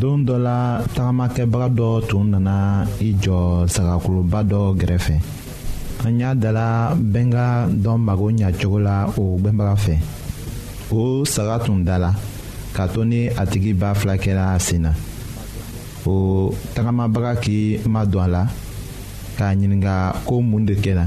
don dɔ la tagamakɛbaga dɔ tun nana i jɔ sagakoloba dɔ gɛrɛfɛ an y'a dala bɛnka dɔ mago ɲa cogo la o gbɛnbaga fɛ o saga tun da la k'a to ni a tigi ba fila kɛra a sen na o tagamabaga k'i madon a la k'a ɲininka ko mun de kɛra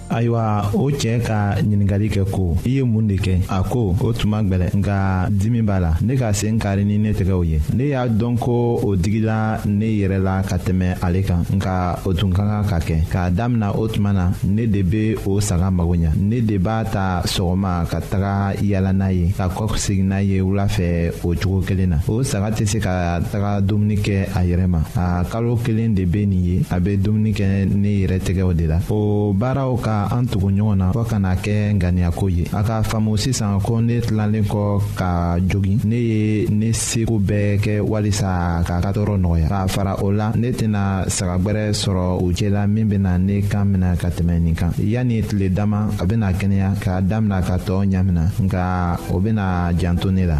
ayiwa o cɛ ka ɲininkali kɛ ko i ye mun de kɛ a ko o tun man gbɛlɛ nka dimi b'a la ne ka sen kari ni ne tɛgɛw ye ne y'a dɔn ko o digila ne yɛrɛ la ka tɛmɛ ale kan nka o tun ka kan ka kɛ k'a damina o tuma na ne de bɛ o saga mago ɲa ne de b'a ta sɔgɔma ka taga yala n'a ye ka kɔ segin n'a ye wula fɛ o cogo kelen na o saga tɛ se ka taga dumuni kɛ a yɛrɛ ma kalo kelen de bɛ nin ye a bɛ dumuni kɛ ne yɛrɛ tɛgɛw de la o baaraw ka an tugu ɲɔgɔn na fo ka na kɛ ŋaniyako ye a ka faamu sisan ko ne tilalen kɔ ka jogin ne ye ne seko bɛɛ kɛ walisa ka ka tɔɔrɔ nɔgɔya k'a fara o la ne tɛna saga gbɛrɛ sɔrɔ u cɛla min bɛna ne kan minɛ ka tɛmɛ nin kan yanni tile dama a bɛna kɛnɛya k'a damina ka tɔɔ ɲamina nka o bɛna janto ne la.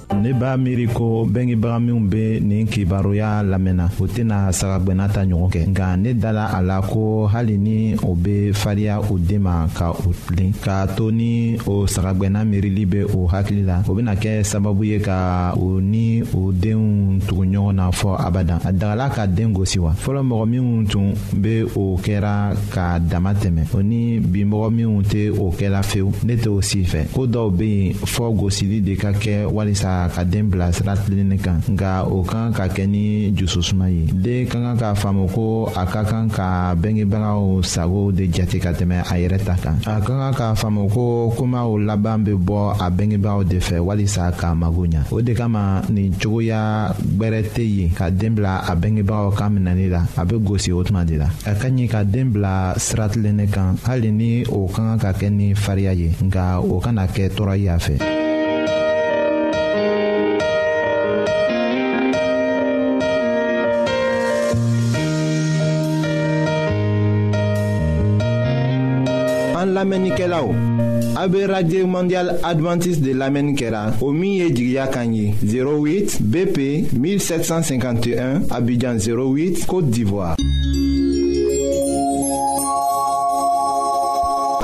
ne b'a miiri ko bɛngebaga minw be nin kibaruya lamɛnna o tɛna sagagwɛnna ta ɲɔgɔn kɛ nka ne dala a la ko hali ni o be fariya o den ma ka o tilen k'a to ni o sagagwɛnna miirili be o hakili la o bena kɛ sababu ye ka o ni o denw tugu ɲɔgɔn na fɔɔ abadan a dagala ka den gosi wa fɔlɔ mɔgɔ minw tun be o kɛra k'a dama tɛmɛ o ni binmɔgɔ minw tɛ o kɛla fewu ne tɛ o si fɛ ko dɔw bɛ yen fɔ gosili de ka kɛ walisa ka den bila sira tilenni kan nka o kan ka kɛ ni jususuma ye den ka kan k'a faamu ko a ka kan ka bɛngebagaw sago de jate ka tɛmɛ a yɛrɛ ta kan a ka kan k'a faamu ko komaw laban bɛ bɔ a bɛngebagaw de fɛ walisa k'a mago ɲa o de kama nin cogoya gbɛrɛ tɛ yen ka den bila a bengebagaw ka minɛli la a bɛ gosi o tuma de la a ka ɲi ka den bila sira tilennen kan hali ni o ka kan ka kɛ ni fariya ye nka o kana kɛ tɔɔrɔ ye a fɛ. an lamɛnnikɛlaw a bɛ radio mondial adventiste de lamɛnni kɛra. la o min ye jigiya kan ye 08 bp 1751 abidjan 08 côte d'ivoire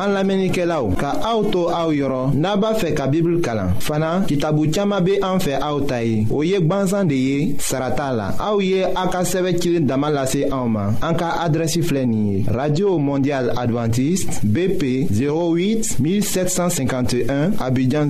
an lamɛnnikɛlaw ka aw to aw yɔrɔ n'a b'a fɛ ka bibulu kalan fana kitabu caaman be an fɛ aw ta ye o ye gwansan de ye sara t'a la aw ye a ka sɛbɛ cili dama lase anw ma an ka adrɛsi filɛ nin ye radio mondial advantiste bp 08 1751 abidjan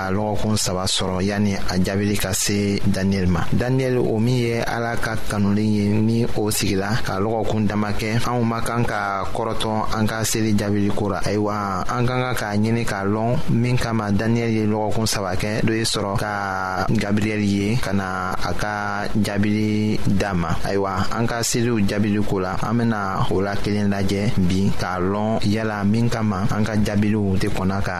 a lɔgɔkun saba sɔrɔ yanni a jaabili ka se daniyɛli ma daniyɛli o min ye ala ka kanulen ye ni o sigila ka lɔgɔkun dama kɛ anw ma kan ka kɔrɔtɔn an ka seli jaabili ko ra ayiwa an ka kan k'a ɲini k'a lɔn min kama daniyɛli ye lɔgɔkun saba kɛ dɔ ye sɔrɔ ka gabriyɛli ye ka na a ka jaabili d'a ma ayiwa an ka seliw jaabili ko la an bena o la kelen lajɛ bi k'a lɔn yala min kama an ka jaabiliw tɛ kɔnna ka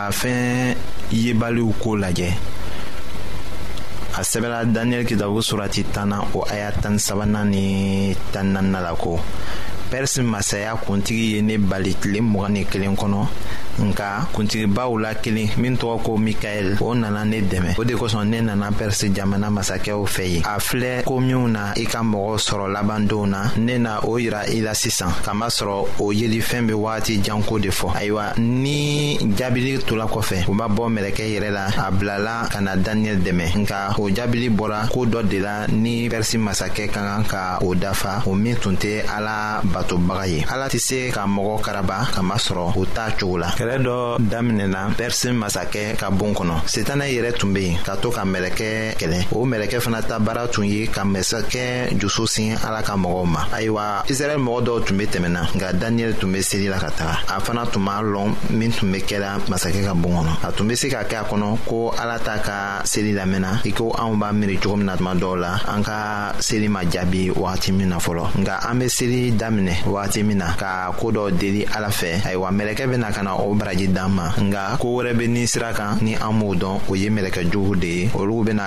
a fɛn yebaliw ko lajɛ a sɛbɛla daniyɛli kitabu surati tanna o aya tan sabanan ni tan nanina la ko pɛrisi masaya kuntigi ye ne bali tile mugan ni kelen kɔnɔ nka kuntigibaw la kelen min tɔgɔ ko mikaɛl o nana ne dɛmɛ o de kosɔn ne nana pɛrisi jamana masakɛw fɛ yen a filɛ ko minw na i ka mɔgɔw sɔrɔ laban donw na ne na o yira i la sisan k'a masɔrɔ o yeli fɛn bɛ waati janko de fɔ ayiwa ni jaabili tola kɔfɛ u b'a bɔ mɛlɛkɛ yɛrɛ la a bilala ka na daniyɛli dɛmɛ nka o jaabili bɔra ko dɔ de la ni pɛrisi masakɛ ka kan ka o dafa o min tun tɛ ala batobaga ye ala tɛ se ka mɔgɔ karaba ka masɔrɔ o t'a cogo la kɛlɛ dɔ daminɛna pɛrisi masakɛ ka bon kɔnɔ setana yɛrɛ tun bɛ yen ka to ka mɛlɛkɛ kɛlɛ o mɛlɛkɛ fana ta baara tun ye ka masakɛ jusu sin ala ka mɔgɔw ma ayiwa a israɛl mɔgɔ dɔw tun be tɛmɛna nka daniyɛli tun be seli la ka taga a fana tun b'a lɔn min tun be kɛla masakɛ ka bon kɔnɔ a tun be se ka kɛ a kɔnɔ ko ala t'a ka seli lamɛnna i ko anw b'a miiri cogo min na tuma dɔw la an ka seli ma jaabi wagati min na fɔlɔ nka an be seli daminɛ wagati min na ka koo dɔ deli ala fɛ ayiwa mɛlɛkɛ bena ka na o baraji d'an ma nka koo wɛrɛ be ni sira kan ni an b'o dɔn o ye mɛlɛkɛ juguw de ye olu bena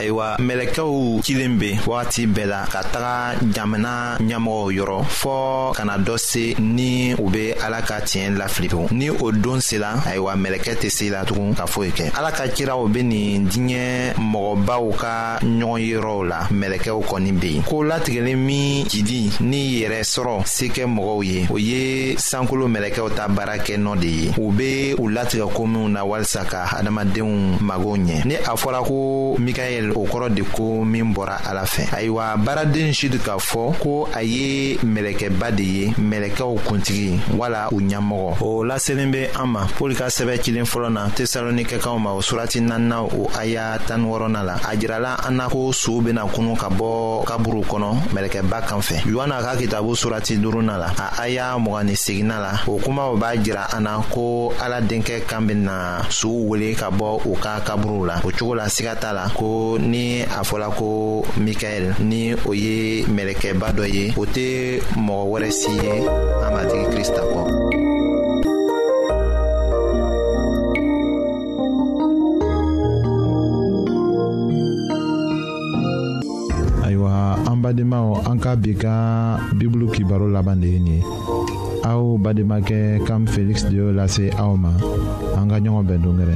ayiwa mɛlɛkɛw cilen be wagati bɛɛ la ka taga jamana ɲɛmɔgɔw yɔrɔ fɔɔ kana dɔ se ni u be ala ka tiɲɛ lafili tugun ni o don sela ayiwa mɛlɛkɛ tɛ se la tugun ka foyi kɛ ala ka kiraw be nin diɲɛ mɔgɔbaw ka ɲɔgɔn yɔrɔw la mɛlɛkɛw kɔni be yen ko latigɛlen min jidi ni yɛrɛ sɔrɔ se kɛ mɔgɔw ye o ye sankolo mɛlɛkɛw ta baara a kɛ nɔ de ye u be u latigɛ ko minw na walisa ka hadamadenw mago ɲɛ ni a fɔra ko mikaɛl o kɔrɔ de ko min bɔra ala fɛ ayiwa baaraden sid k'a fɔ ko a ye mɛlɛkɛba de ye mɛlɛkɛw kuntigi wala u ɲɛmɔgɔ o laselen be an ma pɔli ka sɛbɛ cilen fɔlɔ na tesalonikɛkaw ma o surati nanina o aya tan wɔrɔna la a jirala an na ko sow bena kunu ka bɔ kaburu kɔnɔ mɛlɛkɛba kan fɛ yohana ka kitabu surati duruna la a aya mg ni segina na o kumaw b'a jira an na ko ala denkɛ kan bɛna suw wele ka bɔ u ka kaburuw la o cogo la siga t'a la ko ni a fɔla ko mikaɛl ni o ye mɛlɛkɛba dɔ ye o tɛ mɔgɔ wɛrɛ si ye an matigi krista kɔ badenmaw an ka bi ka bibulu kibaro laban de ye nin ye aw bademakɛ kam feliksi de y'o lase aw ma an ka ɲɔgɔn bɛn dongɛrɛ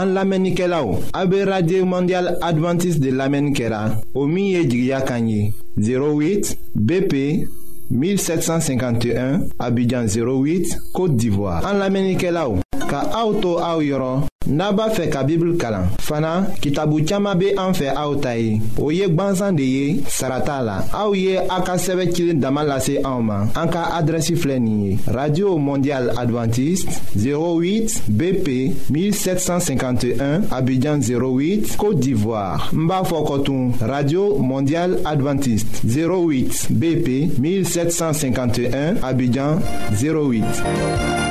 an lamɛnnikɛlaw a bɛ radio mondial adventiste de lamɛnni kɛra o min ye jigiya kan ye 08 bp 1751 Abidjan 08 Côte d'Ivoire. En l'Amérique là, ka auto au yoro, naba fe ka Bible la fana kitabu caman be an fɛ aw ta ye o ye gwansan de ye sarata la aw ye a ka sɛbɛ cilen dama lase anw ma an ka adrɛsi filɛ nin ye radio mondial adventiste 08 bp 1751 abidjan 08 côte d'ivoire n b'a fɔ kɔtun radio mondial adventiste 08 bp 1751 abidjan 08